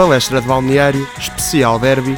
Palestra de Balneário, especial derby.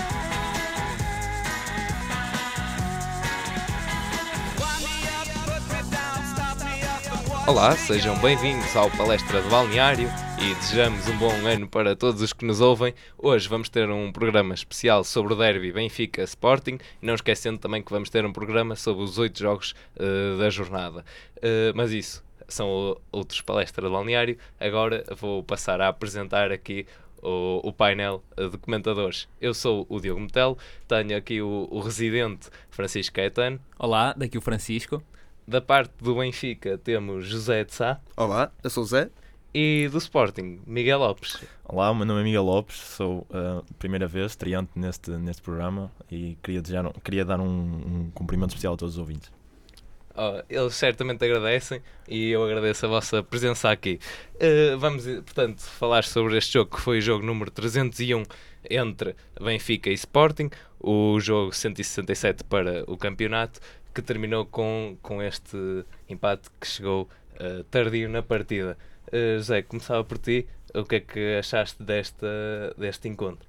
Olá, sejam bem-vindos ao Palestra de Balneário e desejamos um bom ano para todos os que nos ouvem. Hoje vamos ter um programa especial sobre o derby Benfica Sporting não esquecendo também que vamos ter um programa sobre os oito jogos uh, da jornada. Uh, mas isso são outros palestras de balneário. Agora vou passar a apresentar aqui o, o, painel de comentadores. Eu sou o Diogo Metel, tenho aqui o, o, residente Francisco Caetano. Olá, daqui o Francisco. Da parte do Benfica temos José de Sá. Olá, eu sou o Zé. E do Sporting, Miguel Lopes. Olá, o meu nome é Miguel Lopes, sou a uh, primeira vez estreante neste, neste programa e queria, desejar, queria dar um, um cumprimento especial a todos os ouvintes. Oh, eles certamente agradecem e eu agradeço a vossa presença aqui. Uh, vamos, portanto, falar sobre este jogo que foi o jogo número 301 entre Benfica e Sporting, o jogo 167 para o campeonato, que terminou com, com este empate que chegou uh, tardio na partida. Uh, José, começava por ti, o que é que achaste desta, deste encontro?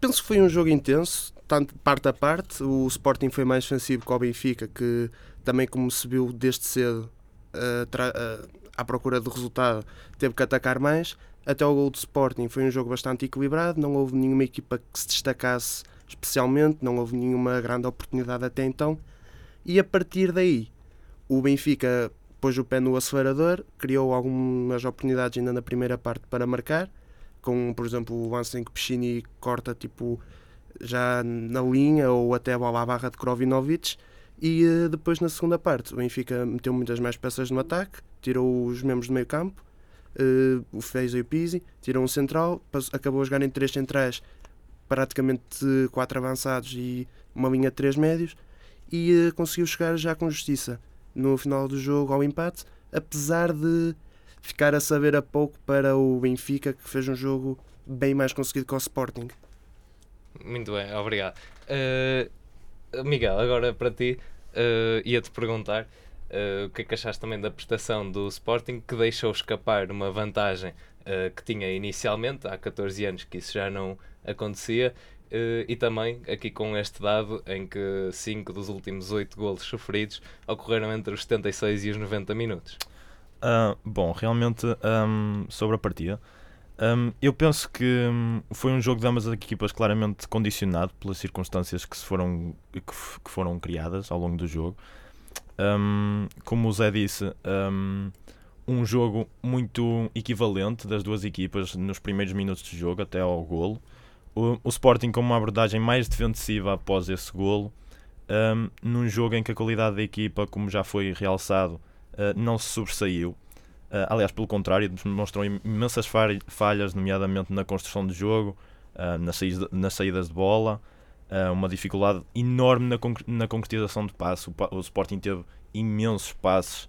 Penso que foi um jogo intenso, tanto parte a parte. O Sporting foi mais defensivo que o Benfica, que também como se viu desde cedo uh, uh, à procura do resultado, teve que atacar mais. Até o gol do Sporting foi um jogo bastante equilibrado, não houve nenhuma equipa que se destacasse especialmente, não houve nenhuma grande oportunidade até então. E a partir daí, o Benfica pôs o pé no acelerador, criou algumas oportunidades ainda na primeira parte para marcar, com, por exemplo, o lance em que Pichini corta tipo já na linha ou até a bola à barra de Krovinovic e uh, depois na segunda parte o Benfica meteu muitas mais peças no ataque, tirou os membros do meio campo, uh, o Feza e o Pizzi, tirou um central, acabou a jogar em três centrais, praticamente quatro avançados e uma linha de três médios e uh, conseguiu chegar já com justiça no final do jogo ao empate, apesar de ficar a saber a pouco para o Benfica que fez um jogo bem mais conseguido que o Sporting. Muito bem, obrigado. Uh, Miguel, agora para ti, uh, ia-te perguntar uh, o que é que achaste também da prestação do Sporting que deixou escapar uma vantagem uh, que tinha inicialmente, há 14 anos que isso já não acontecia, e também aqui com este dado em que 5 dos últimos 8 golos sofridos ocorreram entre os 76 e os 90 minutos. Uh, bom, realmente um, sobre a partida, um, eu penso que um, foi um jogo de ambas as equipas claramente condicionado pelas circunstâncias que, se foram, que, que foram criadas ao longo do jogo. Um, como o Zé disse, um jogo muito equivalente das duas equipas nos primeiros minutos de jogo até ao golo. O, o Sporting com uma abordagem mais defensiva após esse golo, num jogo em que a qualidade da equipa, como já foi realçado, uh, não se sobressaiu. Uh, aliás, pelo contrário, demonstrou imensas falhas, nomeadamente na construção de jogo, uh, nas, saídas, nas, saídas de bola, uh, uma dificuldade enorme na, conc na concretização de passos. O, o, Sporting teve imensos passos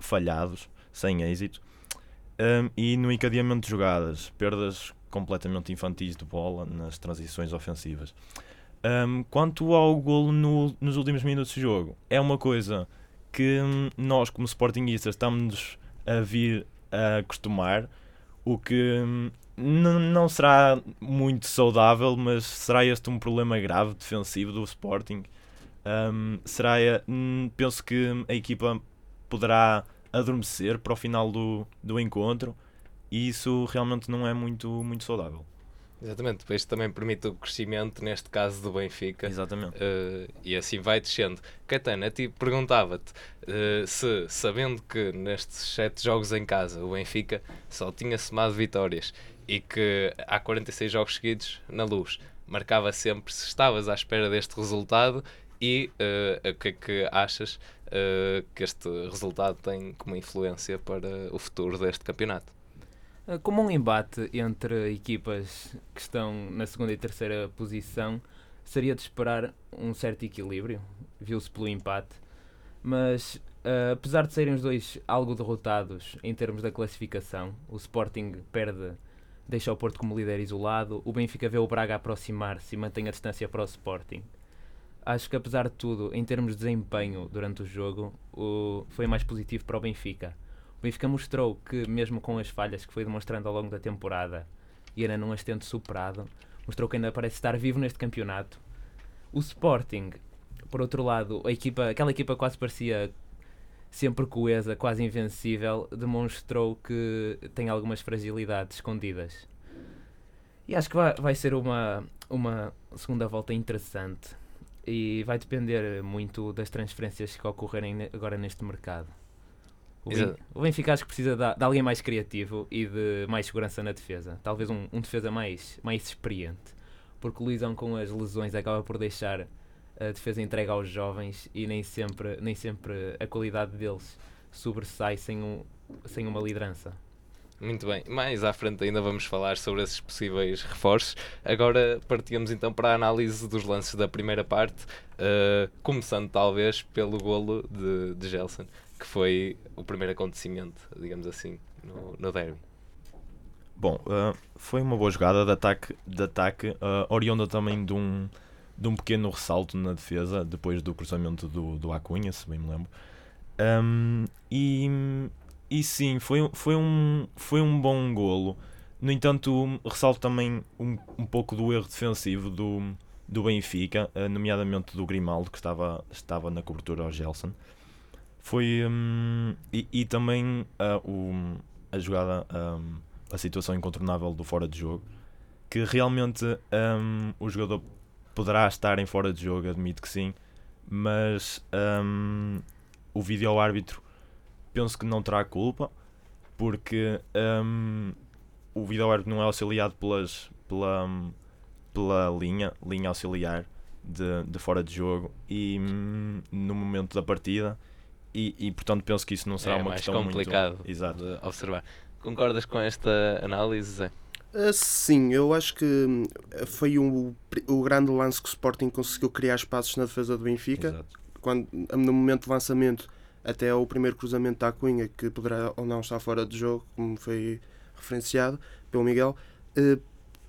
falhados, sem êxito. Um, e no encadeamento de jogadas, perdas completamente infantis de bola nas transições ofensivas. Um, quanto ao golo no, nos últimos minutos de jogo, é uma coisa que hum, nós, como Sportingistas, estamos a vir a acostumar, o que hum, não será muito saudável, mas será este um problema grave defensivo do Sporting? Um, será, hum, penso que a equipa poderá adormecer para o final do, do encontro e isso realmente não é muito, muito saudável. Exatamente, depois também permite o crescimento, neste caso do Benfica. Exatamente. Uh, e assim vai descendo. Caetano, a ti perguntava-te uh, se, sabendo que nestes sete jogos em casa o Benfica só tinha somado vitórias e que há 46 jogos seguidos na luz, marcava sempre se estavas à espera deste resultado e uh, o que é que achas que este resultado tem como influência para o futuro deste campeonato? Ah, como um embate entre equipas que estão na segunda e terceira posição, seria de esperar um certo equilíbrio, viu-se pelo empate, mas uh, apesar de serem os dois algo derrotados em termos da classificação, o Sporting perde, deixa o Porto como líder isolado, o Benfica vê o Braga aproximar-se e mantém a distância para o Sporting. Acho que apesar de tudo, em termos de desempenho durante o jogo, o, foi mais positivo para o Benfica o Benfica mostrou que, mesmo com as falhas que foi demonstrando ao longo da temporada e ainda num astento superado, mostrou que ainda parece estar vivo neste campeonato. O Sporting, por outro lado, a equipa, aquela equipa quase parecia sempre coesa, quase invencível, demonstrou que tem algumas fragilidades escondidas. E acho que vai, vai ser uma, uma segunda volta interessante e vai depender muito das transferências que ocorrerem agora neste mercado. O, ben, o Benfica acho que precisa de, de, alguém mais criativo e de mais segurança na defesa. Talvez um, um defesa mais, mais experiente. Porque o Luizão com as lesões acaba por deixar a defesa entregue aos jovens e nem sempre, nem sempre a qualidade deles sobressai sem, um, sem uma liderança. Muito bem, mais à frente ainda vamos falar sobre esses possíveis reforços. Agora partimos então para a análise dos lances da primeira parte, uh, começando talvez pelo golo de, de Gelson, que foi o primeiro acontecimento, digamos assim, no, no derby. Bom, uh, foi uma boa jogada de ataque, de ataque uh, oriunda também de um, de um pequeno ressalto na defesa, depois do cruzamento do, do Acunha, se bem me lembro. Um, e, e sim, foi, foi, um, foi um bom golo. No entanto, ressalto também um, um pouco do erro defensivo do, do Benfica, uh, nomeadamente do Grimaldo, que estava, estava na cobertura ao Gelson. Foi. Um, e, e, também uh, o, a jogada, um, a situação incontornável do fora de jogo, que realmente um, o jogador poderá estar em fora de jogo, admito que sim, mas um, o vídeo árbitro penso que não terá culpa, porque um, o vídeo árbitro não é auxiliado pelas, pela, pela linha, linha auxiliar de, de fora de jogo e no momento da partida. E, e, portanto penso que isso não será é uma mais questão complicado muito... Exato. de observar. Concordas com esta análise, Zé? Uh, sim, eu acho que hum, foi um, o grande lance que o Sporting conseguiu criar espaços na defesa do Benfica. Quando, no momento de lançamento, até o primeiro cruzamento da Cunha, que poderá ou não estar fora de jogo, como foi referenciado pelo Miguel, uh,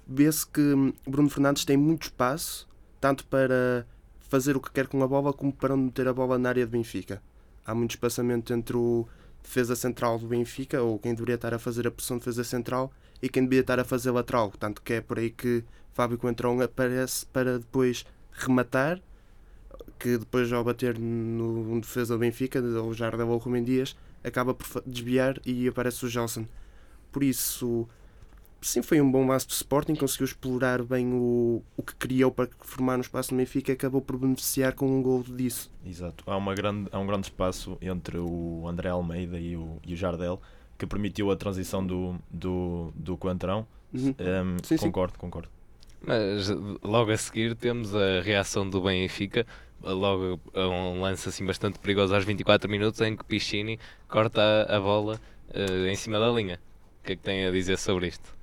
vê-se que hum, Bruno Fernandes tem muito espaço, tanto para fazer o que quer com a bola, como para meter a bola na área do Benfica. Há muito espaçamento entre o defesa central do Benfica, ou quem deveria estar a fazer a pressão de defesa central, e quem devia estar a fazer lateral. Tanto que é por aí que Fábio Coentrão aparece para depois rematar, que depois ao bater no defesa do Benfica, ou Jardel ou Rubem Dias, acaba por desviar e aparece o Gelson. Por isso, sim, foi um bom lance do Sporting, conseguiu explorar bem o, o que criou para formar no espaço do Benfica e acabou por beneficiar com um gol disso. Exato, há, uma grande, há um grande espaço entre o André Almeida e o, e o Jardel que permitiu a transição do, do, do Coentrão. Uhum. Um, sim, concordo, sim. concordo. Mas logo a seguir temos a reação do Benfica, logo a um lance assim bastante perigoso aos 24 minutos em que Pichini corta a, a bola uh, em cima da linha. O que é que tem a dizer sobre isto?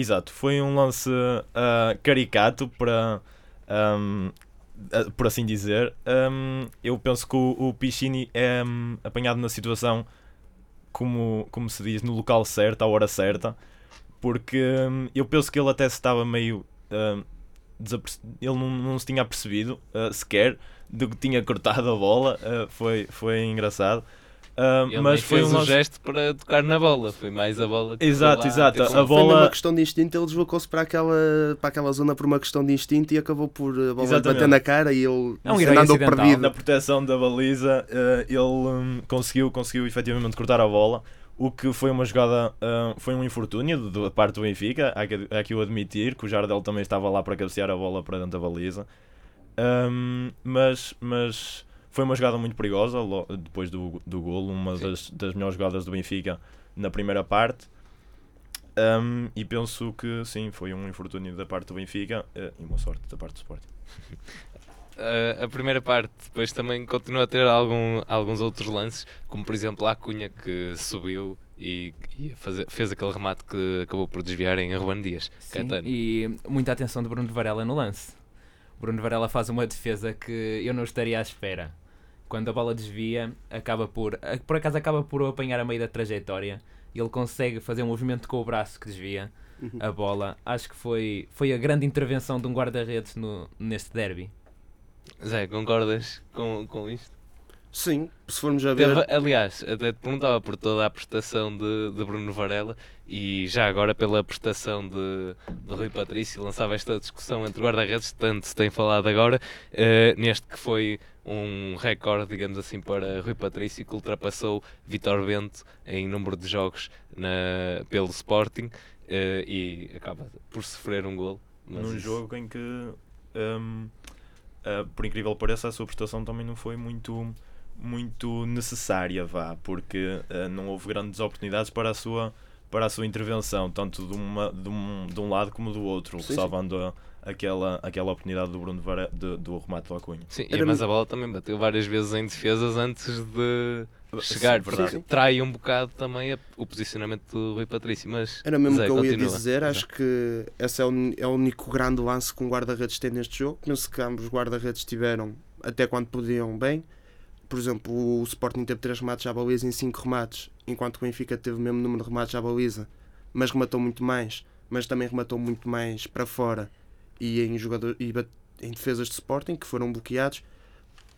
Exato, foi um lance uh, caricato para um, uh, por assim dizer. Um, eu penso que o, o é um, apanhado na situação como, como se diz, no local certo, à hora certa, porque hum, eu penso que ele até se estava meio. Hum, ele não, não se tinha percebido uh, sequer de que tinha cortado a bola, uh, foi, foi engraçado. Uh, ele mas foi fez um gesto para tocar na bola, foi mais a bola que Exato, lá, exato. A bola... Foi uma questão de instinto, ele deslocou-se para aquela, para aquela zona por uma questão de instinto e acabou por a bola Exatamente. bater na cara e ele é um andou perdido. Na proteção da baliza, uh, ele um, conseguiu, conseguiu efetivamente cortar a bola. O que foi uma jogada, uh, foi um infortúnio da parte do Benfica, há que, há que o admitir, que o Jardel também estava lá para cabecear a bola para dentro da baliza. Um, mas, mas foi uma jogada muito perigosa depois do, do golo, uma das, das melhores jogadas do Benfica na primeira parte. Um, e penso que sim, foi um infortúnio da parte do Benfica uh, e uma sorte da parte do Sporting. Uh, a primeira parte depois também continua a ter algum, alguns outros lances, como por exemplo a Cunha que subiu e, e fazer, fez aquele remate que acabou por desviar em Ruben Dias. Sim, e muita atenção de Bruno Varela no lance. Bruno Varela faz uma defesa que eu não estaria à espera quando a bola desvia, acaba por. Por acaso acaba por apanhar a meio da trajetória. E ele consegue fazer um movimento com o braço que desvia uhum. a bola. Acho que foi, foi a grande intervenção de um guarda-redes neste derby. Zé, concordas com, com isto? Sim, se formos a ver. Teve, aliás, até te perguntava por toda a prestação de, de Bruno Varela e já agora pela prestação de, de Rui Patrício, lançava esta discussão entre guarda-redes, tanto se tem falado agora, eh, neste que foi um recorde, digamos assim, para Rui Patrício, que ultrapassou Vitor Bento em número de jogos na, pelo Sporting eh, e acaba por sofrer um gol. Num isso- jogo em que, hum, ah, por incrível que pareça, a sua prestação também não foi muito, muito necessária, vá, porque ah, não houve grandes oportunidades para a sua, para a sua intervenção, tanto de, uma, de, um, de um lado como do outro, sim. salvando a- aquela, aquela oportunidade do Bruno Vare, de- do remate do Acunha. Sim, Era mas mu- a bola também bateu várias vezes em defesas antes de chegar, Sim, verdade. trai um bocado também a- o posicionamento do Rui Patrício, mas Era mesmo o que eu ia continua. dizer. Zé. Acho que esse é o, é o único grande lance que um guarda-redes tem neste jogo. Penso que ambos os guarda-redes tiveram até quando podiam bem. Por exemplo, o Sporting teve 3 remates à baliza em 5 remates, enquanto o Benfica teve o mesmo número de remates à baliza, mas rematou muito mais, mas também rematou muito mais para fora e em, jogador, e em defesas de Sporting que foram bloqueados.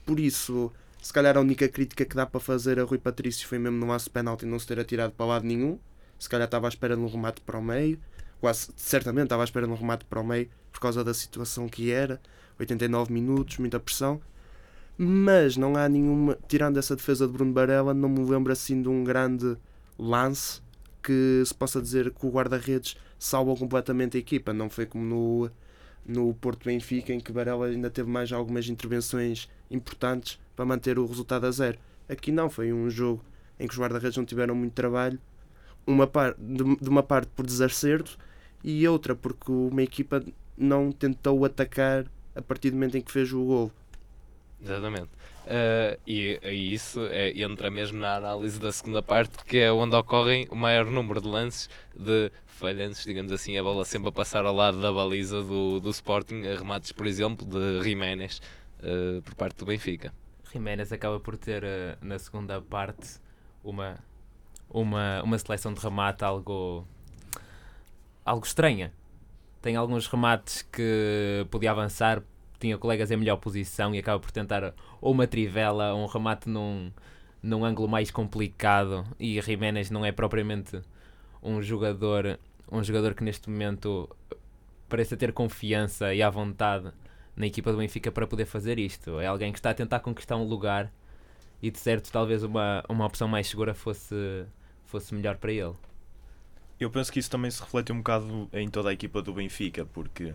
Por isso, se calhar a única crítica que dá para fazer a Rui Patrício foi mesmo no lance de penalti não se ter atirado para lado nenhum. Se calhar estava à espera de um remate para o meio, quase certamente estava à espera de um remate para o meio por causa da situação que era. 89 minutos, muita pressão. Mas não há nenhuma, tirando essa defesa de Bruno Barella, não me lembro assim de um grande lance que se possa dizer que o guarda-redes salvou completamente a equipa. Não foi como no, no Porto Benfica, em que Barella ainda teve mais algumas intervenções importantes para manter o resultado a zero. Aqui não, foi um jogo em que os guarda-redes não tiveram muito trabalho, uma par, de, de uma parte por desacerto e outra porque uma equipa não tentou atacar a partir do momento em que fez o gol. Exatamente. Eh, e, e isso é, entra mesmo na análise da segunda parte, que é onde ocorrem o maior número de lances de falhanços, digamos assim, a bola sempre a passar ao lado da baliza do, do Sporting, remates, por exemplo, de Jiménez eh, por parte do Benfica. Jiménez acaba por ter eh, na segunda parte uma, uma, uma seleção de remate algo, algo estranha. Tem alguns remates que podia avançar, tinha colegas em melhor posição e acaba por tentar ou uma trivela ou um remate num, num ângulo mais complicado. E Jiménez não é propriamente um jogador, um jogador que neste momento parece ter confiança e à vontade na equipa do Benfica para poder fazer isto. É alguém que está a tentar conquistar um lugar e de certo talvez uma, uma opção mais segura fosse, fosse melhor para ele. Eu penso que isso também se reflete um bocado em toda a equipa do Benfica, porque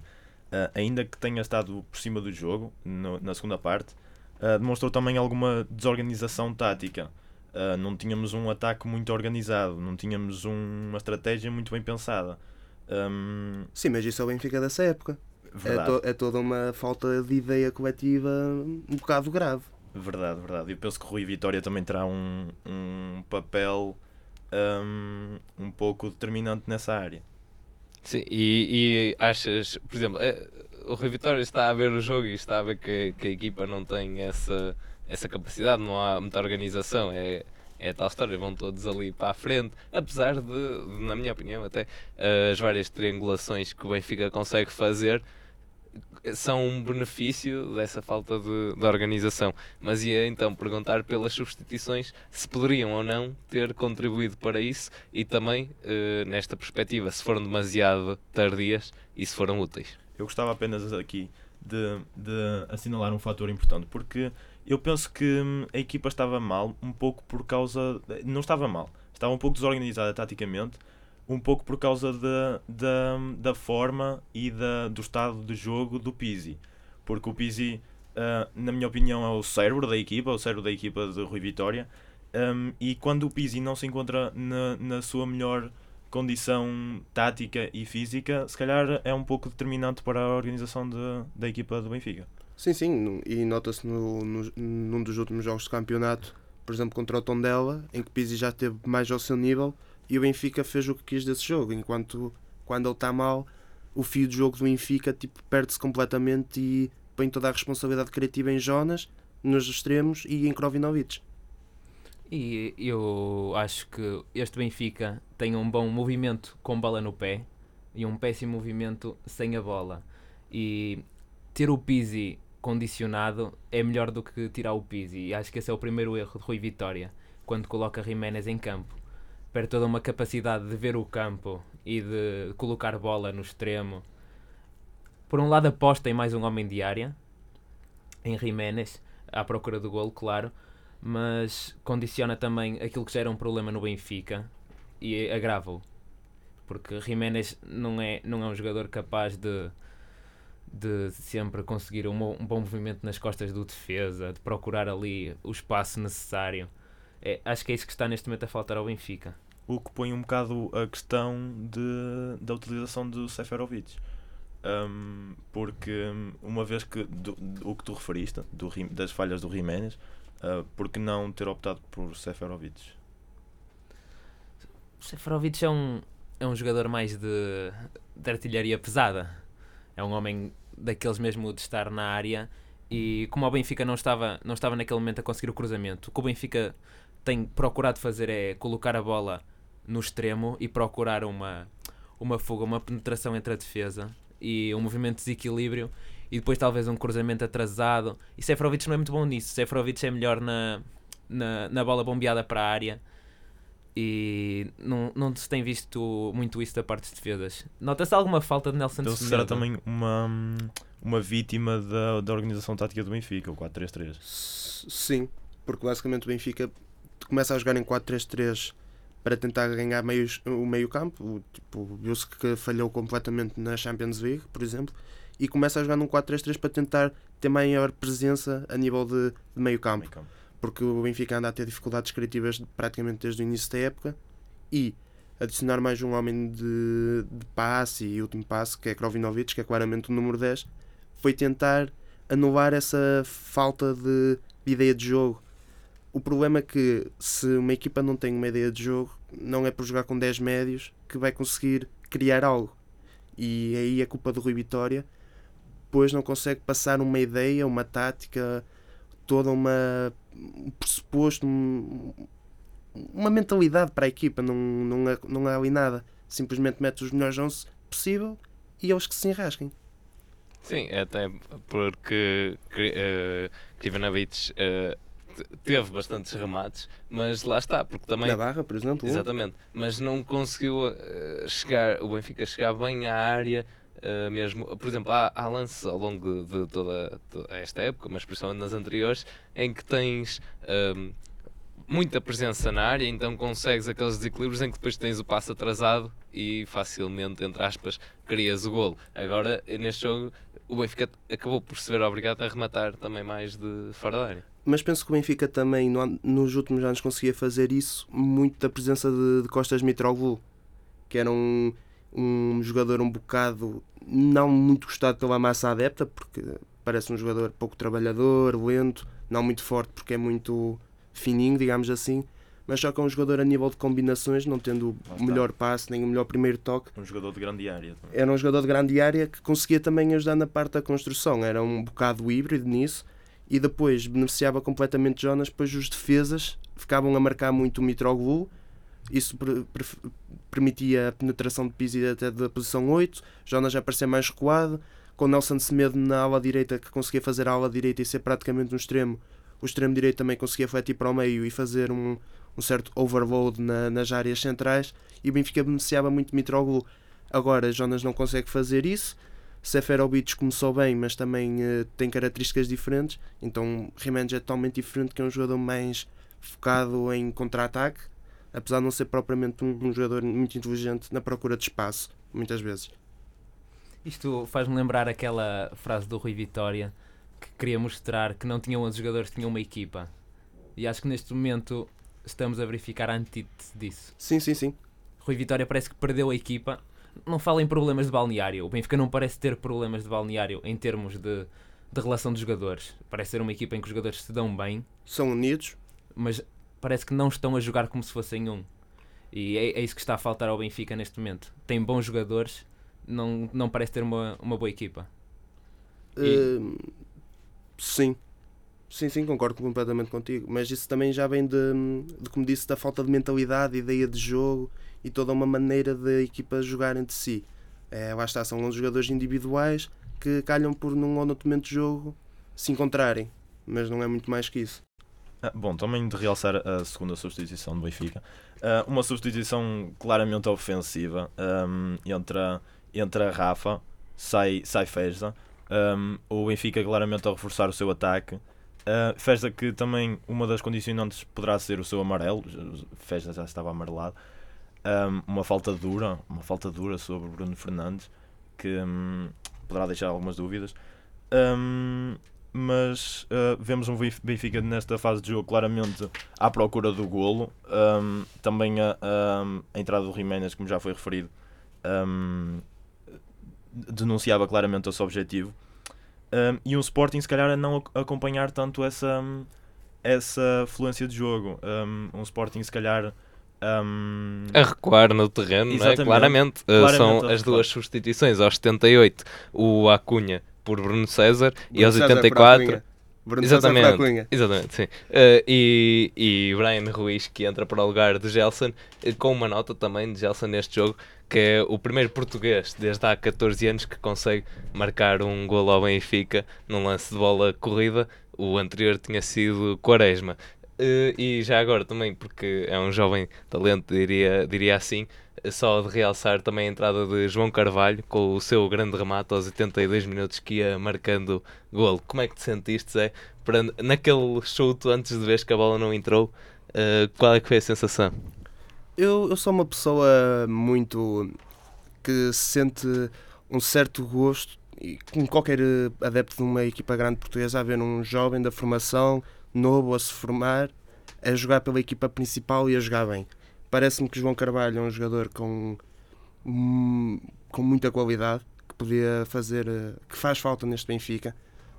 ah, ainda que tenha estado por cima do jogo no- na segunda parte, ah, demonstrou também alguma desorganização tática. Ah, não tínhamos um ataque muito organizado, não tínhamos um- uma estratégia muito bem pensada. Ahm, Sim, mas isso é o Benfica dessa época. É, to- é toda uma falta de ideia coletiva um bocado grave. verdade, verdade. Eu penso que o Rui Vitória também terá um, um papel ahm, um pouco determinante nessa área. Sim, e, e achas, por exemplo, eh, o Rui Vitória está a ver o jogo e está a ver que, que a equipa não tem essa, essa capacidade, não há muita organização, é, é tal história, vão todos ali para a frente, apesar de, na minha opinião, até eh, as várias triangulações que o Benfica consegue fazer são um benefício dessa falta de, de organização. Mas ia então perguntar pelas substituições se poderiam ou não ter contribuído para isso e também, eh, nesta perspectiva, se foram demasiado tardias e se foram úteis. Eu gostava apenas aqui de, de assinalar um fator importante, porque eu penso que hum, a equipa estava mal um pouco por causa. Não estava mal, estava um pouco desorganizada taticamente, um pouco por causa da, da, da forma e da, do estado de jogo do Pizzi. Porque o Pizzi, ah, na minha opinião, é o cérebro da equipa, o cérebro da equipa de Rui Vitória. hum, e quando o Pizzi não se encontra na, na sua melhor condição tática e física, se calhar é um pouco determinante para a organização de, da equipa do Benfica. Sim, sim, e nota-se no, no, num dos últimos jogos de campeonato, por exemplo, contra o Tondela, em que Pizzi já esteve mais ao seu nível e o Benfica fez o que quis desse jogo, enquanto quando ele está mal, o fio de jogo do Benfica tipo, perde-se completamente e põe toda a responsabilidade criativa em Jonas, nos extremos e em Krovinovic. E eu acho que este Benfica tem um bom movimento com bola no pé e um péssimo movimento sem a bola. E ter o Pizzi condicionado é melhor do que tirar o Pizzi. E acho que esse é o primeiro erro de Rui Vitória, quando coloca Jiménez em campo. Perde toda uma capacidade de ver o campo e de colocar bola no extremo. Por um lado aposta em mais um homem de área, em Jiménez, à procura do golo, claro, mas condiciona também aquilo que já era um problema no Benfica e agrava-o. Porque Jiménez não é, não é um jogador capaz de, de sempre conseguir um, um bom movimento nas costas do defesa, de procurar ali o espaço necessário. É, acho que é isso que está neste momento a faltar ao Benfica. O que põe um bocado a questão de, da utilização do Seferovic. Um, porque uma vez que do, do, o que tu referiste do, das falhas do Jiménez, uh, por que não ter optado por Seferovic? Seferovic é um, é um jogador mais de, de artilharia pesada. É um homem daqueles mesmo de estar na área e como o Benfica não estava, não estava naquele momento a conseguir o cruzamento, o que o Benfica tem procurado fazer é colocar a bola no extremo e procurar uma, uma fuga, uma penetração entre a defesa e um movimento de desequilíbrio e depois talvez um cruzamento atrasado. E Seferovic não é muito bom nisso. Seferovic é melhor na, na, na bola bombeada para a área e não, não se tem visto muito isso da parte dos defesas. Nota-se alguma falta de Nelson Então será também uma, uma vítima da, da organização tática do Benfica, o 4-3-3. Sim, porque basicamente o Benfica começa a jogar em 4-3-3 para tentar ganhar meios, o meio campo. Tipo, viu-se que falhou completamente na Champions League, por exemplo, e começa a jogar num 4-3-3 para tentar ter maior presença a nível de, de meio campo. Porque o Benfica anda a ter dificuldades criativas praticamente desde o início da época e adicionar mais um homem de, de passe e último passe, que é Krovinovic, que é claramente o número 10, foi tentar anular essa falta de ideia de jogo o problema é que se uma equipa não tem uma ideia de jogo, não é por jogar com 10 médios que vai conseguir criar algo. E aí é culpa do Rui Vitória, pois não consegue passar uma ideia, uma tática, toda uma um pressuposto, um, uma mentalidade para a equipa. Não, não, há, não há ali nada. Simplesmente mete os melhores 11 possível e eles que se enrasquem. Sim, até porque uh, Krivanovic uh, teve bastantes remates, mas lá está, porque também. Na barra, por exemplo. Exatamente, mas não conseguiu uh, chegar, o Benfica chegar bem à área. Uh, mesmo, por exemplo, há, há lances ao longo de toda, toda, esta época, mas principalmente nas anteriores, em que tens um, ehm, muita presença na área, então consegues aqueles desequilíbrios em que depois tens o passo atrasado e facilmente, entre aspas, crias o golo. Agora, neste jogo, o Benfica acabou por se ver obrigado a rematar também mais de fora da área mas penso que o Benfica também no, nos últimos anos conseguia fazer isso muito da presença de, de Costas Mitroglou, que era um, um jogador um bocado não muito gostado pela massa adepta, porque parece um jogador pouco trabalhador, lento, não muito forte porque é muito fininho, digamos assim, mas só que é um jogador a nível de combinações, não tendo o melhor passe nem o melhor primeiro toque. Um jogador de grande área. Também. Era um jogador de grande área que conseguia também ajudar na parte da construção, era um bocado híbrido nisso e depois beneficiava completamente Jonas, pois os defesas ficavam a marcar muito o Mitroglou, isso permitia a penetração de Pizzi até da posição 8, Jonas já parecia mais recuado, com Nelson Semedo na ala direita que conseguia fazer a ala direita e ser praticamente um extremo, o extremo direito também conseguia fletir para o meio e fazer um, um certo overload na, nas áreas centrais. E o Benfica beneficiava muito Mitroglou. Agora Jonas não consegue fazer isso, Seferovic começou bem, mas também uh, tem características diferentes. Então Jiménez é totalmente diferente, que é um jogador mais focado em contra-ataque, apesar de não ser propriamente um, um, jogador muito inteligente na procura de espaço, muitas vezes. Isto faz-me lembrar aquela frase do Rui Vitória que queria mostrar que não tinham 11 jogadores, tinham uma equipa. E acho que neste momento estamos a verificar a antítese disso. Sim, sim, sim. Rui Vitória parece que perdeu a equipa não fala em problemas de balneário. O Benfica não parece ter problemas de balneário em termos de, de relação de jogadores. Parece ser uma equipa em que os jogadores se dão bem. São unidos. Mas parece que não estão a jogar como se fossem um. E é, é isso que está a faltar ao Benfica neste momento. Tem bons jogadores, não, não parece ter uma, uma boa equipa. E... Uh, sim. Sim, sim, concordo completamente contigo. Mas isso também já vem de, de como disse, da falta de mentalidade, ideia de jogo e toda uma maneira da equipa jogar entre si. É, lá está, são jogadores individuais que calham por num ou noutro momento de jogo se encontrarem, mas não é muito mais que isso. Ah, bom, também de realçar a segunda substituição do Benfica. Uh, uma substituição claramente ofensiva um, entre, Rafa, sai, sai Feza. Um, o Benfica claramente a reforçar o seu ataque. Uh, Feza que também uma das condicionantes poderá ser o seu amarelo. Feza já estava amarelado. Um, uma falta dura, uma falta dura sobre Bruno Fernandes que um, poderá deixar algumas dúvidas. Um, mas uh, vemos um Benfica nesta fase de jogo claramente à procura do golo. Também a, a, entrada do Jiménez, como já foi referido, denunciava claramente esse objetivo. Um, e um Sporting, se calhar, a não acompanhar tanto essa, essa fluência de jogo. Um, Sporting, se calhar. Um... A recuar no terreno, é? claramente. claramente. Uh, são as duas substituições. Aos 78, o Acunha por Bruno César Bruno e aos César 84 Bruno exatamente, exatamente, sim. Uh, e, e Brian Ruiz que entra para o lugar de Gelson, eh, com uma nota também de Gelson neste jogo, que é o primeiro português desde há 14 anos que consegue marcar um gol ao Benfica num lance de bola corrida. O anterior tinha sido Quaresma. Uh, e já agora também, porque é um jovem talento, diria, diria assim, só de realçar também a entrada de João Carvalho com o seu grande remate aos 82 minutos que ia marcando golo. Como é que te sentiste, Zé? Para, naquele chute antes de ver que a bola não entrou, uh, qual é que foi a sensação? Eu, eu sou uma pessoa muito que sente um certo gosto e como qualquer adepto de uma equipa grande portuguesa a ver um jovem da formação novo a se formar a jogar pela equipa principal e a jogar bem Parece-me que João Carvalho é um jogador com, com muita qualidade, que podia fazer, eh, que faz falta neste Benfica,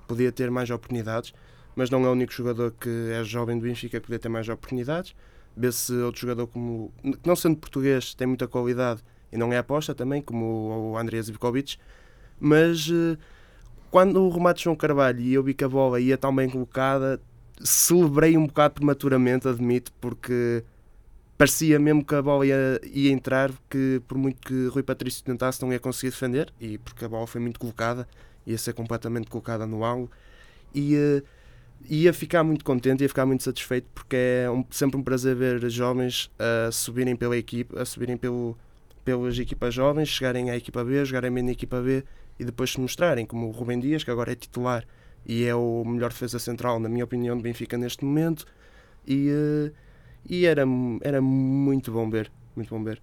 podia ter mais oportunidades, mas não é o único jogador que é jovem do Benfica que podia ter mais oportunidades. Vê-se outro jogador como, não sendo português, tem muita qualidade e não é aposta também, como o André Zivkovic, mas eh, quando o remate João Carvalho e eu vi que a bola ia tão bem colocada, celebrei um bocado prematuramente, admito, porque parecia mesmo que a bola ia, ia entrar, que por muito que Rui Patrício tentasse, não ia conseguir defender, e porque a bola foi muito colocada, ia ser completamente colocada no ângulo, e uh, ia ficar muito contente, ia ficar muito satisfeito, porque é um, sempre um prazer ver jovens a subirem pela equipa, a subirem pelo, pelas equipas jovens, chegarem à equipa B, jogarem bem na equipa B e depois se mostrarem, como o Rubem Dias, que agora é titular e é o melhor defesa central, na minha opinião, do Benfica neste momento. E, uh, e era, era muito bom ver, muito bom ver.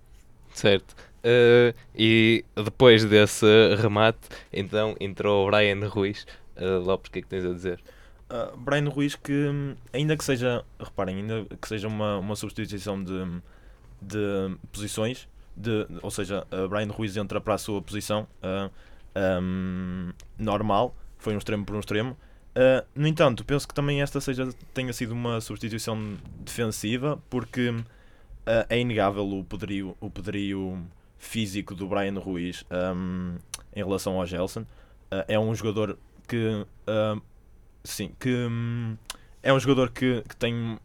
Certo. Uh, e depois desse remate, então entrou o Brian Ruiz. Uh, Lopes, o que é que tens a dizer? Uh, Brian Ruiz que ainda que seja, reparem, ainda que seja uma, uma substituição de, de posições, de, ou seja, uh, Brian Ruiz entra para a sua posição uh, um, normal, foi um extremo por um extremo, Uh, no entanto, penso que também esta seja, tenha sido uma substituição defensiva, porque uh, é inegável o poderio, o poderio físico do Brian Ruiz um, em relação ao Gelson. Uh, é um jogador que, sim, que um, é um jogador que, que tem,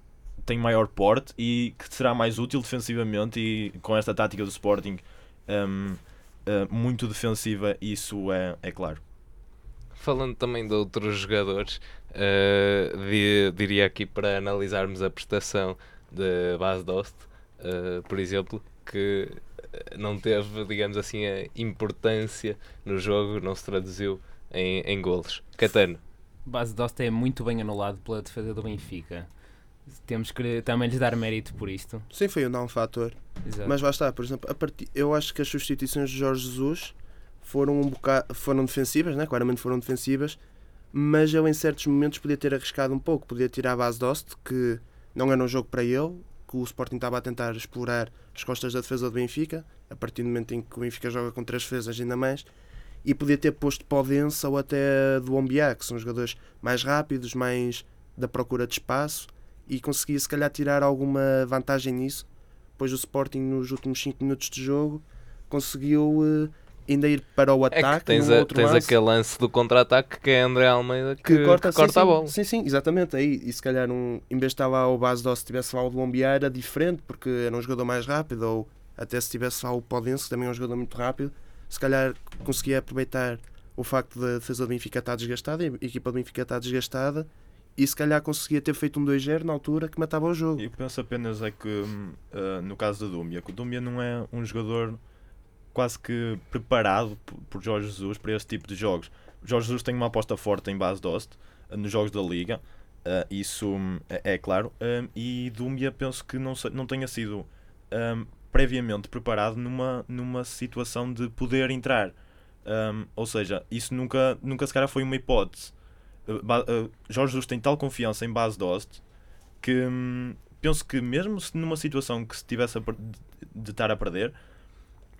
tem maior porte e que será mais útil defensivamente e com esta tática do Sporting um, muito defensiva, isso é, é claro falando também de outros jogadores, uh, diria aqui para analisarmos a prestação de Bas Dost, uh, por exemplo, que não teve, digamos assim, a importância no jogo, não se traduziu em, em golos. Catano. Base Dost é muito bem anulado pela defesa do Benfica. Temos que também lhes dar mérito por isto. Sim, foi um não fator. Exato. Mas lá está, por exemplo, a part... eu acho que as substituições de Jorge Jesus foram um bocado, foram defensivas, né? claramente foram defensivas, mas ele em certos momentos podia ter arriscado um pouco, podia tirar a base Dost, que não era um jogo para ele, que o Sporting estava a tentar explorar as costas da defesa do Benfica, a partir do momento em que o Benfica joga com três defesas ainda mais, e podia ter posto Podença ou até do Ombiá, que são jogadores mais rápidos, mais da procura de espaço, e conseguia se calhar tirar alguma vantagem nisso, pois o Sporting nos últimos 5 minutos de jogo conseguiu uh, ainda ir para o ataque. É que tens, a, tens lance, aquele lance do contra-ataque que é André Almeida que, que corta, que corta sim, a bola. Sim, sim, exatamente. Aí, e se calhar, um, em vez de estar lá o base do se tivesse lá o Lombiá era diferente porque era um jogador mais rápido, ou até se tivesse lá o Podense, que também é um jogador muito rápido, se calhar conseguia aproveitar o facto da defesa do Benfica estar desgastada, a equipa do Benfica está desgastada, e se calhar conseguia ter feito um 2-0 na altura que matava o jogo. Eu penso apenas é que, uh, no caso do Dúmbia, que o Dúmbia não é um jogador quase que preparado por Jorge Jesus para este tipo de jogos. Jorge Jesus tem uma aposta forte em base Dost uh, nos jogos da Liga, uh, isso é, é claro, e Dúmbia penso que não, não tenha sido um, previamente preparado numa, numa situação de poder entrar. Um, ou seja, isso nunca, nunca se calhar foi uma hipótese. Uh, Jorge Jesus tem tal confiança em base Dost que hum, penso que mesmo numa situação que se tivesse a de estar a perder,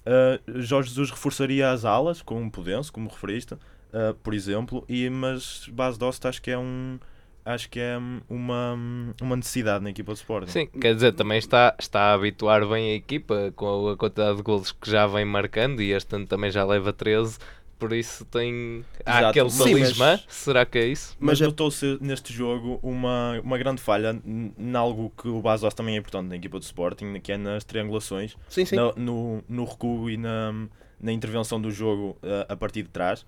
uh, Jorge Jesus reforçaria as alas com um Pudense, como referiste, uh, por exemplo, e, mas base Dost acho que é um acho que é uma, uma necessidade na equipa de Sporting. Sim, quer dizer, também está, está a habituar bem a equipa com a quantidade de golos que já vem marcando e este ano também já leva 13 por isso tem. Há Exato. aquele talismã, mas... será que é isso? Mas, mas notou-se neste jogo uma, uma grande falha em algo que o Basos também é importante na equipa do Sporting, que é nas triangulações, sim, sim. No, no, no, recuo e na, na intervenção do jogo uh, a partir de trás.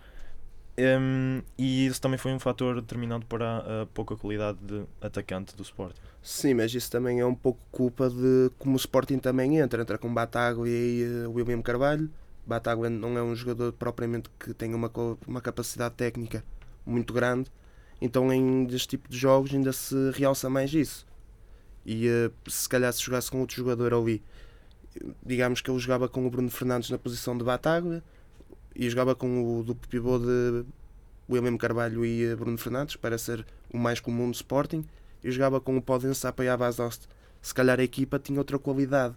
Um, e isso também foi um fator determinante para a pouca qualidade de atacante do Sporting. Sim, mas isso também é um pouco culpa de como o Sporting também entra. Entra com Batago e uh, William Carvalho Batagua não é um jogador propriamente que tenha uma, uma capacidade técnica muito grande, então em deste tipo de jogos ainda se realça mais isso. E uh, se calhar se jogasse com outro jogador ali, digamos que ele jogava com o Bruno Fernandes na posição de Batagua e jogava com o duplo pivô de William Carvalho e eh, Bruno Fernandes, para ser o mais comum do Sporting, e jogava com o Podense a apoiar a Basost. Se calhar a equipa tinha outra qualidade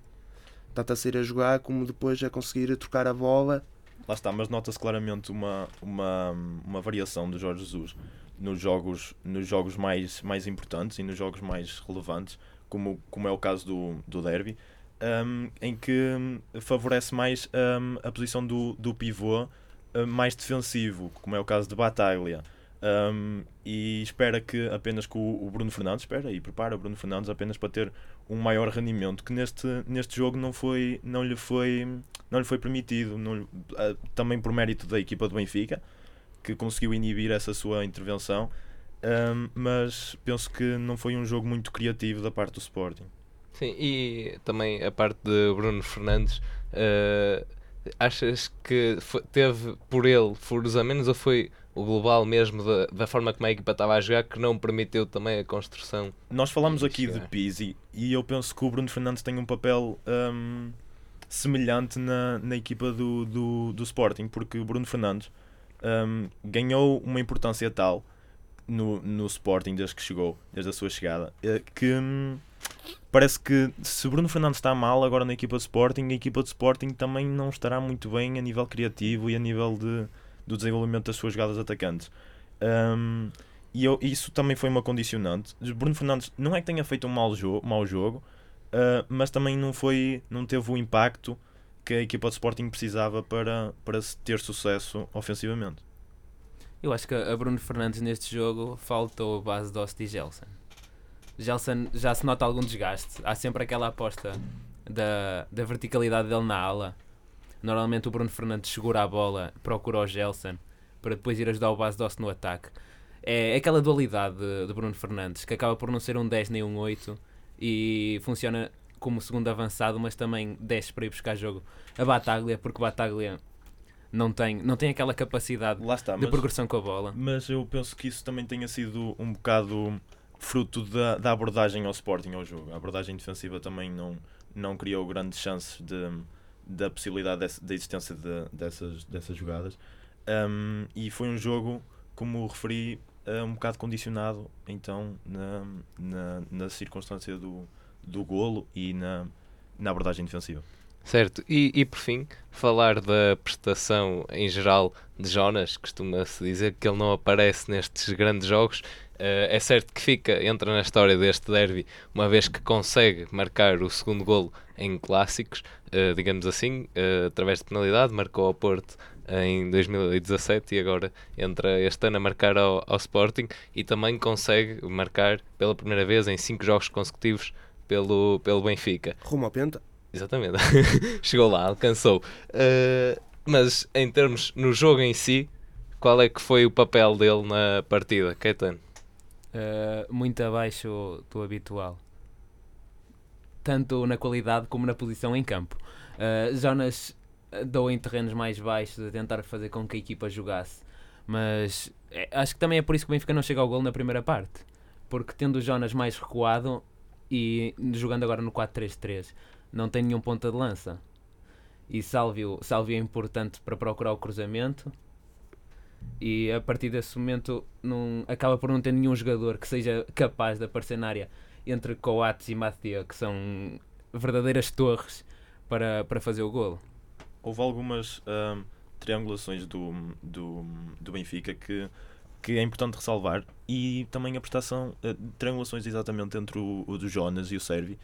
tanto a sair a jogar como depois a conseguir trocar a bola. Lá está, mas nota-se claramente uma, uma, uma variação do Jorge Jesus nos jogos, nos jogos mais, mais importantes e nos jogos mais relevantes, como, como é o caso do, do Derby, um, em que favorece mais um, a posição do, do pivô um, mais defensivo, como é o caso de Bataglia. Um, e espera que apenas com o Bruno Fernandes, espera e prepara o Bruno Fernandes apenas para ter um maior rendimento que neste, neste jogo não, foi, não, lhe foi, não lhe foi permitido, não, ah, também por mérito da equipa do Benfica, que conseguiu inibir essa sua intervenção, um, mas penso que não foi um jogo muito criativo da parte do Sporting. Sim, e também a parte de Bruno Fernandes. Uh, achas que foi, teve por ele furos a menos ou foi o global mesmo da, da forma como a equipa estava a jogar que não permitiu também a construção. Nós falamos aqui de Pizzi e eu penso que o Bruno Fernandes tem um papel um, semelhante na, na equipa do, do, do Sporting, porque o Bruno Fernandes um, ganhou uma importância tal no, no Sporting desde que chegou, desde a sua chegada, eh, que hum, parece que se o Bruno Fernandes está mal agora na equipa de Sporting, a equipa de Sporting também não estará muito bem a nível criativo e a nível de do desenvolvimento das suas jogadas atacantes. Um, e eu, isso também foi uma condicionante. Bruno Fernandes não é que tenha feito um mau jogo, mau jogo uh, mas também não, foi, não teve o impacto que a equipa de Sporting precisava para, para ter sucesso ofensivamente. Eu acho que a Bruno Fernandes neste jogo faltou a base de Osti e Gelson. Gelson já se nota algum desgaste. Há sempre aquela aposta da, da verticalidade dele na ala Normalmente o Bruno Fernandes segura a bola, procura o Gelson para depois ir ajudar o base Doce no ataque. É aquela dualidade de, Bruno Fernandes que acaba por não ser um 10 nem um 8 e funciona como segundo avançado, mas também desce para ir buscar jogo a Bataglia, porque Bataglia não tem, não tem aquela capacidade está, de mas, progressão com a bola. Mas eu penso que isso também tenha sido um bocado fruto da, da abordagem ao Sporting ao jogo. A abordagem defensiva também não, não criou grandes chances de da possibilidade da existência de, dessas, dessas jogadas. Um, e foi um jogo, como referi, uh, um bocado condicionado então na, na, na circunstância do, do golo e na, na abordagem defensiva. Certo, e, e por fim, falar da prestação em geral de Jonas, costuma-se dizer que ele não aparece nestes grandes jogos. Uh, é certo que fica, entra na história deste derby, uma vez que consegue marcar o segundo golo em clássicos, uh, digamos assim, uh, através de penalidade, marcou ao Porto em 2017 e agora entra este ano a marcar ao, ao Sporting e também consegue marcar pela primeira vez em cinco jogos consecutivos pelo, pelo Benfica. Rumo ao Penta. Exatamente. Chegou lá, alcançou. Uh, mas em termos no jogo em si, Qual é que foi o papel dele na partida, Caetano? Uh, muito abaixo do habitual. Tanto na qualidade como na posição em campo. Uh, Jonas dou em terrenos mais baixos a tentar fazer com que a equipa jogasse. Mas é, acho que também é por isso que o Benfica não chega ao gol na primeira parte. Porque tendo o Jonas mais recuado e jogando agora no 4-3-3, não tem nenhum ponta de lança. E Salvio, Salvio é importante para procurar o cruzamento. E a partir desse momento não, acaba por não ter nenhum jogador que seja capaz de aparecer na área entre Coates e Mathia, que são verdadeiras torres para, para fazer o golo houve algumas um, triangulações do, do, do Benfica que, que é importante ressalvar e também a prestação, uh, triangulações exatamente entre o, o do Jonas e o Servi.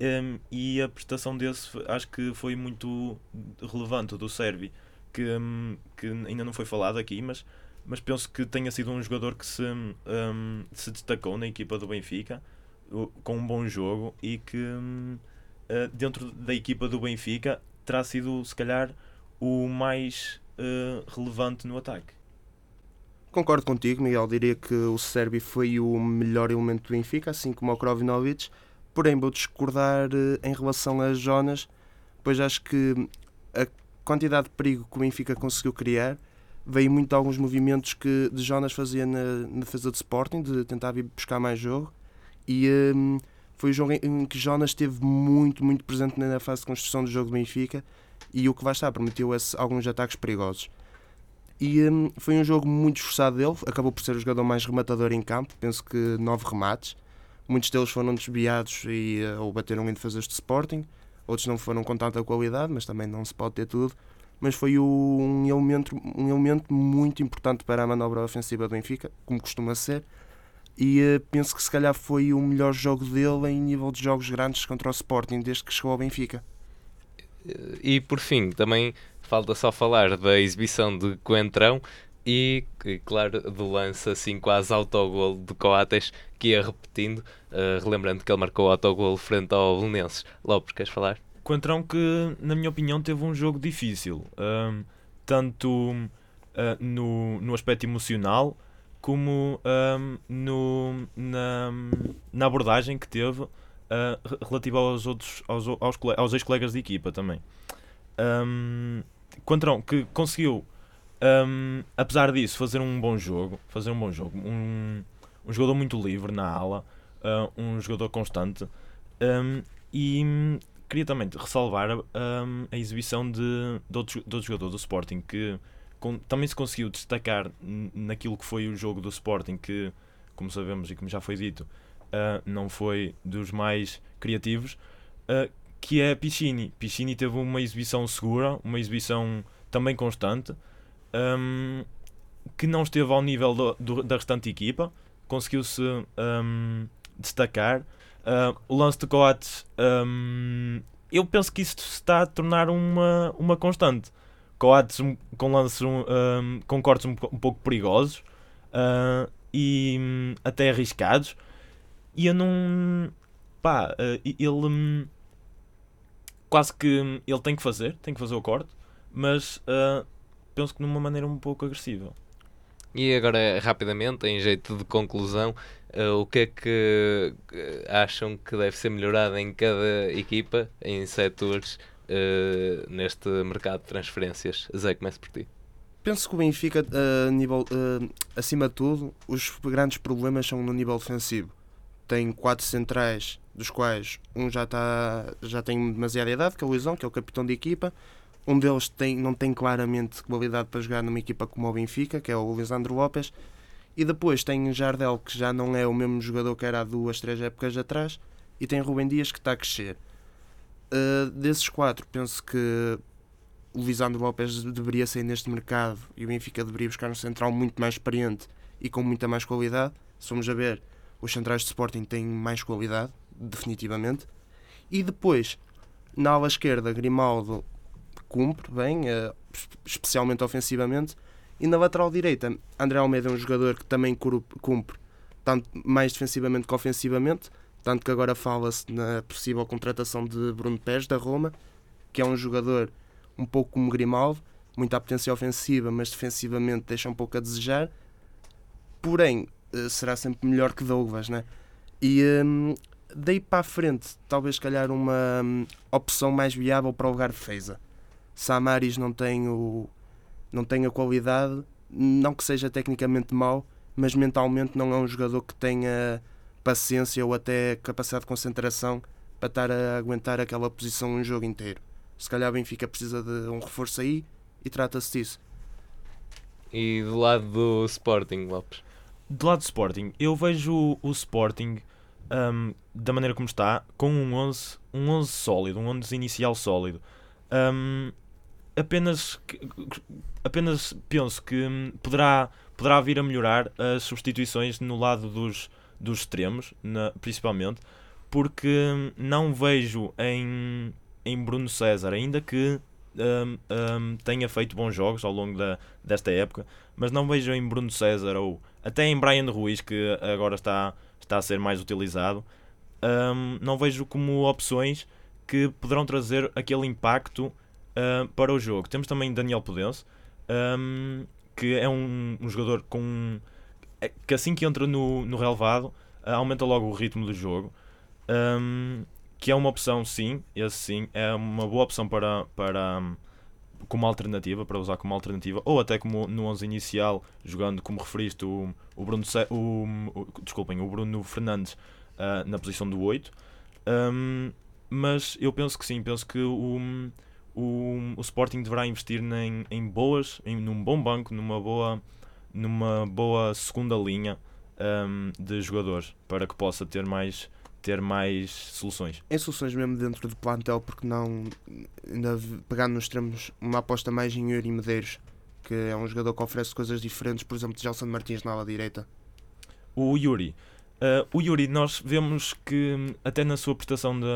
Um, e a prestação desse acho que foi muito relevante do Servi, que, um, que ainda não foi falado aqui, mas, mas penso que tenha sido um jogador que se, um, se destacou na equipa do Benfica com um bom jogo e que uh, dentro da equipa do Benfica terá sido, se calhar, o mais uh, relevante no ataque. Concordo contigo, Miguel. Diria que o Serbi foi o melhor elemento do Benfica, assim como o Krovinovic. Porém, vou discordar uh, em relação a Jonas, pois acho que a quantidade de perigo que o Benfica conseguiu criar veio muito de alguns movimentos que de Jonas fazia na, na defesa de Sporting, de tentar vir buscar mais jogo. E. Uh, foi o jogo em que Jonas esteve muito, muito presente na fase de construção do jogo do Benfica e o que vai estar permitiu alguns ataques perigosos. E um, foi um jogo muito esforçado dele, acabou por ser o jogador mais rematador em campo, penso que nove remates. Muitos deles foram desviados e, uh, ou bateram em defesas de Sporting, outros não foram com tanta qualidade, mas também não se pode ter tudo. Mas foi um elemento, um elemento muito importante para a manobra ofensiva do Benfica, como costuma ser, e uh, penso que se calhar foi o melhor jogo dele em nível de jogos grandes contra o Sporting desde que chegou ao Benfica. E por fim, também falta só falar da exibição de Coentrão e, claro, do lance assim quase autogol de Coates que ia repetindo, uh, relembrando que ele marcou o autogol frente ao Belenenses. Lopes, queres falar? Coentrão que, na minha opinião, teve um jogo difícil, um, tanto uh, no, no aspecto emocional, como um, no, na, na abordagem que teve uh, relativa aos outros aos, aos, aos ex-colegas de equipa também. Um, Coentrão, que conseguiu, um, apesar disso, fazer um bom jogo, fazer um bom jogo, um, um jogador muito livre na ala, uh, um jogador constante, um, e queria também ressalvar a exibição de, de, outro, de outro jogador do Sporting que com, também se conseguiu destacar naquilo que foi o jogo do Sporting, que, como sabemos e como já foi dito, uh, não foi dos mais criativos, uh, que é Piccini. Piccini teve uma exibição segura, uma exibição também constante, um, que não esteve ao nível do, do, da restante equipa, conseguiu-se um, destacar. Uh, o lance de Coates, um, eu penso que isso se está a tornar uma, uma constante coates com lances um, um, com cortes um, um pouco perigosos uh, e um, até arriscados. E eu não. pá, uh, ele. Hum, quase que hum, ele tem que fazer, tem que fazer o corte, mas uh, penso que de uma maneira um pouco agressiva. E agora, rapidamente, em jeito de conclusão, uh, o que é que acham que deve ser melhorado em cada equipa, em setores, uh, neste mercado de transferências? Zé, comece por ti. Penso que o Benfica, uh, nível, uh, acima de tudo, os grandes problemas são no nível defensivo. Tem quatro centrais, dos quais um já, tá, já tem demasiada idade, que é o Luizão, que é o capitão de equipa. Um deles tem, não tem claramente qualidade para jogar numa equipa como o Benfica, que é o Lisandro Lopes. E depois tem Jardel, que já não é o mesmo jogador que era há duas, três épocas atrás. E tem Rubem Dias, que está a crescer. Uh, desses quatro, penso que o Lisandro Lopes deveria sair neste mercado e o Benfica deveria buscar um central muito mais experiente e com muita mais qualidade. Se formos a ver, os centrais de Sporting têm mais qualidade, definitivamente. E depois, na ala esquerda, Grimaldo cumpre bem, uh, especialmente ofensivamente. E na lateral direita, André Almeida é um jogador que também cumpre, tanto mais defensivamente que ofensivamente tanto que agora fala-se na possível contratação de Bruno Pérez da Roma, que é um jogador um pouco como Grimaldo, muita potência ofensiva, mas defensivamente deixa um pouco a desejar. Porém, uh, será sempre melhor que Douglas, né? E um, daí para a frente, talvez se calhar uma um, opção mais viável para o lugar de Feza. Samaris não tem, o, não tem a qualidade, não que seja tecnicamente mau, mas mentalmente não é um jogador que tenha paciência ou até capacidade de concentração para estar a aguentar aquela posição um jogo inteiro. Se calhar o Benfica precisa de um reforço aí e trata-se disso. E do lado do Sporting, Lopes? Do lado do Sporting, eu vejo o Sporting um, da maneira como está, com um 11, um 11 sólido, um 11 inicial sólido. Um, apenas, apenas penso que hum, poderá, poderá vir a melhorar as substituições no lado dos, dos extremos, na, principalmente, porque hum, não vejo em, em Bruno César, ainda que um, um, tenha feito bons jogos ao longo da, desta época, mas não vejo em Bruno César ou até em Brian Ruiz, que agora está, está a ser mais utilizado, um, não vejo como opções que poderão trazer aquele impacto uh, para o jogo. Temos também Daniel Pudense, um, que é um, um, jogador com é, que assim que entra no, no relevado uh, aumenta logo o ritmo do jogo. Um, que é uma opção, sim, esse sim, é uma boa opção para, para como alternativa, para usar como alternativa, ou até como no 11 inicial, jogando como referiste o, o Bruno o, o, desculpem, o Bruno Fernandes uh, na posição do 8. Um, mas eu penso que sim, penso que o, o, o Sporting deverá investir em, em boas, em, num bom banco, numa boa, numa boa segunda linha um, de jogadores para que possa ter mais ter mais soluções. Em soluções mesmo dentro do plantel, porque não ainda pegando nos extremos uma aposta mais em Yuri Medeiros, que é um jogador que oferece coisas diferentes, por exemplo, de Gelson Martins na ala direita. O Yuri. Uh, o Yuri, nós vemos que até na sua prestação de,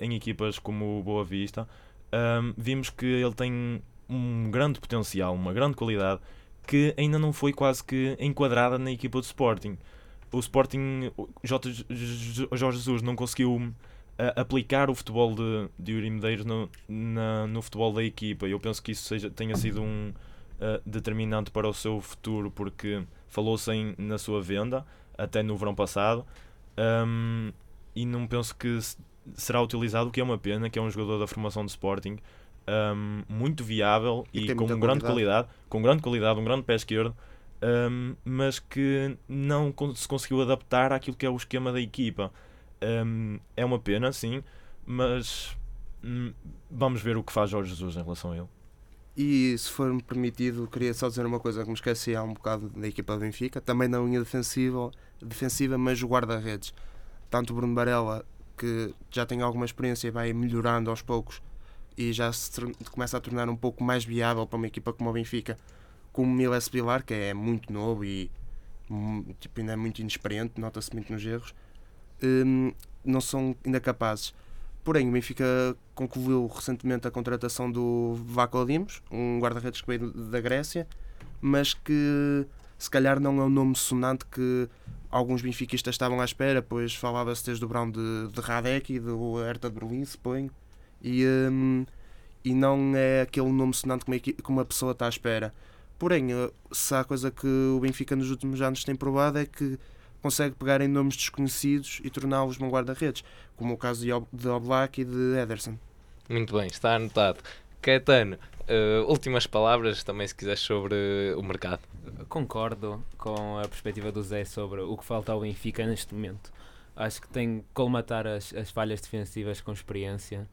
em equipas como o Boa Vista, um, vimos que ele tem um grande potencial, uma grande qualidade, que ainda não foi quase que enquadrada na equipa do Sporting. O Sporting, Jorge Jesus não conseguiu uh, aplicar o futebol de, de Medeiros no, na, no futebol da equipa. Eu penso que isso seja, tenha sido um uh, determinante para o seu futuro, porque falou-se na sua venda até no verão passado. Um, e não penso que será utilizado, o que é uma pena, que é um jogador da formação de Sporting um, muito viável e, e com grande qualidade. qualidade. com grande qualidade, um grande pé esquerdo, um, mas que não se conseguiu adaptar àquilo que é o esquema da equipa. Um, é uma pena, sim, mas hum, vamos ver o que faz Jorge Jesus em relação a ele. E se for me permitido, queria só dizer uma coisa que me esqueci há um bocado da equipa do Benfica, também na linha defensiva, defensiva mas o guarda-redes. Tanto o Bruno Barella que já tem alguma experiência e vai melhorando aos poucos e já se começa a tornar um pouco mais viável para uma equipa como o Benfica, como o Miles Pilar, que é muito novo e hum, tipo, ainda é muito inexperiente, nota-se muito nos erros, um, não são ainda capazes. Porém, o Benfica concluiu recentemente a contratação do Vaco Dimos, um guarda-redes que veio da Grécia, mas que se calhar não é um nome sonante que alguns benfiquistas estavam à espera, pois falava-se desde o Brown de, de Radek e do Hertha de Berlim, suponho, e, um, e não é aquele nome sonante como, como a pessoa está à espera. Porém, eh, se há coisa que o Benfica nos últimos anos tem provado é que consegue pegar em nomes desconhecidos e torná-los num guarda-redes, como o caso de Oblak e de Ederson. Muito bem, está anotado. Caetano, uh, últimas palavras também se quiseres sobre o mercado. Concordo com a perspectiva do Zé sobre o que falta ao Benfica neste momento. Acho que tem que colmatar as, as falhas defensivas com experiência,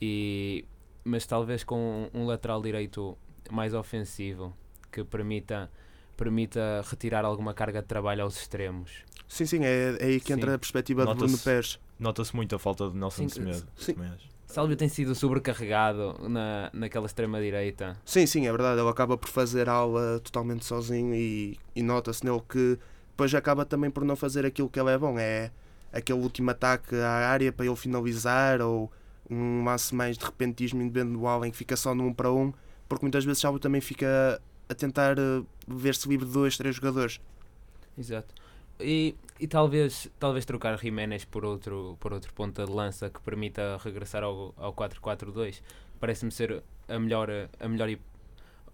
e, mas talvez com um lateral direito mais ofensivo que permita, permita retirar alguma carga de trabalho aos extremos. Sim, sim, é, é aí que entra sim. a perspectiva de Bruno Pérez. Nota-se muito a falta de Nelson Semedo. Sim. sim. Sálvio tem sido sobrecarregado na, naquela extrema-direita. Sim, sim, é verdade. Ele acaba por fazer aula totalmente sozinho e, e nota-se nele que depois acaba também por não fazer aquilo que ele é bom. É aquele último ataque à área para ele finalizar ou um lance mais de repentismo individual em que fica só no um para um, porque muitas vezes Sálvio também fica a tentar eh, ver-se livre de dois, três jogadores. Exato. E, e talvez, talvez trocar Jiménez por outro, por outro ponta de lança que permita regressar ao, ao 4-4-2 parece-me ser a melhor, a melhor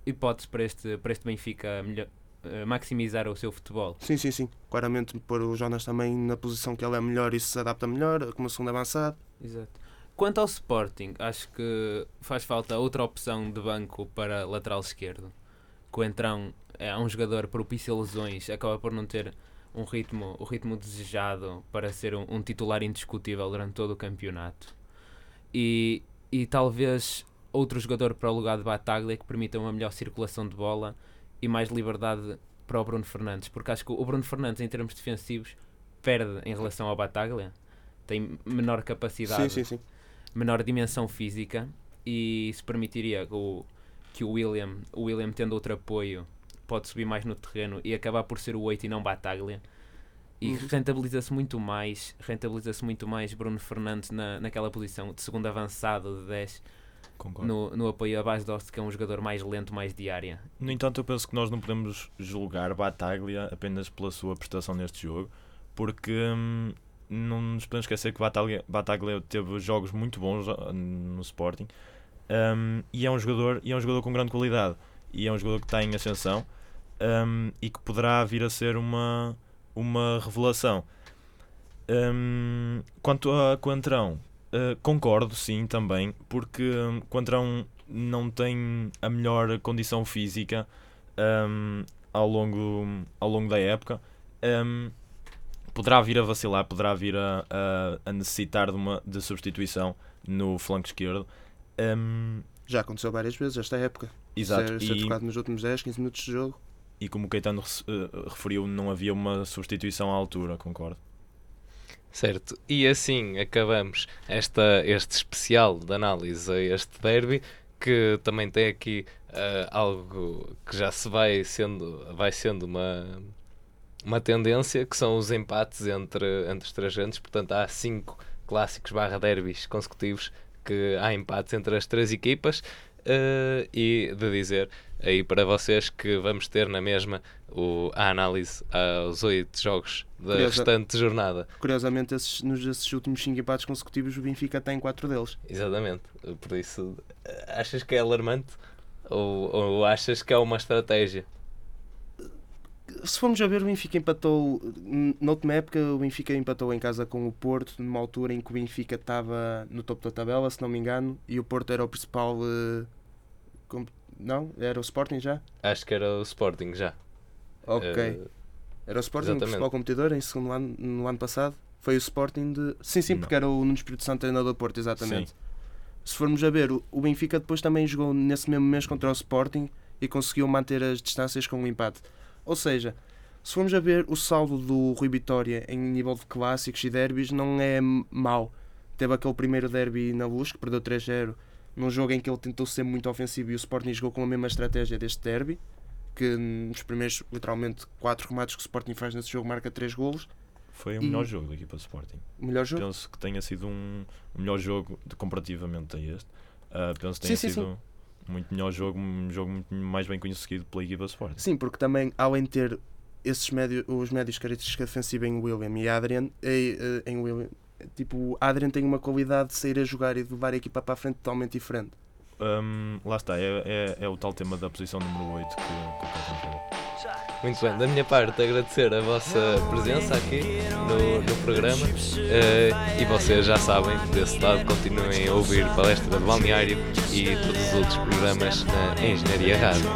hipótese para este, para este Benfica melhor, uh, maximizar o seu futebol. Sim, sim, sim. Claramente pôr o Jonas também na posição que ele é melhor e se adapta melhor, como segundo avançado. Exato. Quanto ao Sporting, acho que faz falta outra opção de banco para lateral esquerdo. Coentrão é um jogador propício a lesões, acaba por não ter um ritmo, o ritmo desejado para ser um, um titular indiscutível durante todo o campeonato. E, e talvez outro jogador para o lugar de Bataglia que permita uma melhor circulação de bola e mais liberdade para o Bruno Fernandes, porque acho que o Bruno Fernandes, em termos defensivos, perde em relação ao Bataglia, tem menor capacidade, Sim, sim, sim. Menor dimensão física e isso permitiria o, que o William, o William tendo outro apoio, pode subir mais no terreno e acabar por ser o 8 e não Bataglia. E Uhum. rentabiliza-se muito mais, rentabiliza-se muito mais Bruno Fernandes na, naquela posição de segundo avançado de 10 Concordo. no, no apoio a base Dost, que é um jogador mais lento, mais de área. No entanto, eu penso que nós não podemos julgar Bataglia apenas pela sua prestação neste jogo, porque hum, não nos podemos esquecer que Bataglia, teve jogos muito bons ah, no Sporting hum, e, é um jogador, e é um jogador com grande qualidade e é um jogador que está em ascensão hum, e que poderá vir a ser uma, uma revelação. Hum, quanto a Coentrão, Uh, concordo, sim, também, porque um, Coentrão não tem a melhor condição física um, ao, longo, ao longo da época. Poderá vir a vacilar, poderá vir a, a, a necessitar de, uma, de substituição no flanco esquerdo. Um, Já aconteceu várias vezes esta época. exato, Ser, ser e, trocado nos últimos 10, 15 minutos de jogo. e como o Caetano uh, referiu, não havia uma substituição à altura, concordo. Certo, e assim acabamos esta, este especial de análise a este derby, que também tem aqui uh, algo que já se vai sendo, vai sendo uma, uma tendência, que são os empates entre, entre os três grandes, portanto há cinco clássicos barra derbys consecutivos que há empates entre as três equipas, uh, e de dizer aí para vocês que vamos ter na mesma o, a análise aos oito jogos da Curiosa- restante jornada. Curiosamente, esses, nos esses últimos 5 empates consecutivos, o Benfica está em 4 deles. Exatamente. Por isso, achas que é alarmante? Ou, ou achas que é uma estratégia? Se formos a ver, o Benfica empatou. Noutra época, o Benfica empatou em casa com o Porto, numa altura em que o Benfica estava no topo da tabela, se não me engano, e o Porto era o principal. com- Não? Era o Sporting já? Acho que era o Sporting já. Ok. Eh, Era o Sporting, o exatamente. principal competidor, em segundo ano, no ano passado. Foi o Sporting de. Sim, sim, Não. porque era o Nuno Espírito Santo treinador do Porto, exatamente. Se formos a ver, o o Benfica depois também jogou nesse mesmo mês contra o Sporting e conseguiu manter as distâncias com o empate. Ou seja, se formos a ver, o saldo do Rui Vitória em nível de clássicos e derbys não é mau. Teve aquele primeiro derby na luz que perdeu 3-0 num jogo em que ele tentou ser muito ofensivo e o Sporting jogou com a mesma estratégia deste derby, que nos primeiros, literalmente, 4 remates que o Sporting faz nesse jogo marca 3 golos. Foi o E- melhor jogo da equipa do Sporting. Melhor jogo? Penso que tenha sido um, um melhor jogo de- comparativamente a este. Ah, penso que Sim, tenha sim, sido muito melhor jogo, um jogo muito mais bem conhecido pela equipa do Sporting. Sim, porque também, além de ter esses médios, os médios características defensivas em William e Adrian, eh, eh, em William, tipo, o Adrian tem uma qualidade de sair a jogar e de levar a equipa para a frente totalmente diferente. Hum, lá está, é, é, é o tal tema da posição número 8 que, que falou. Muito bem, da minha parte agradecer a vossa presença aqui no, no programa eh, e vocês já sabem, desse lado continuem a ouvir palestra de balneário e todos os outros programas na Engenharia Rádio.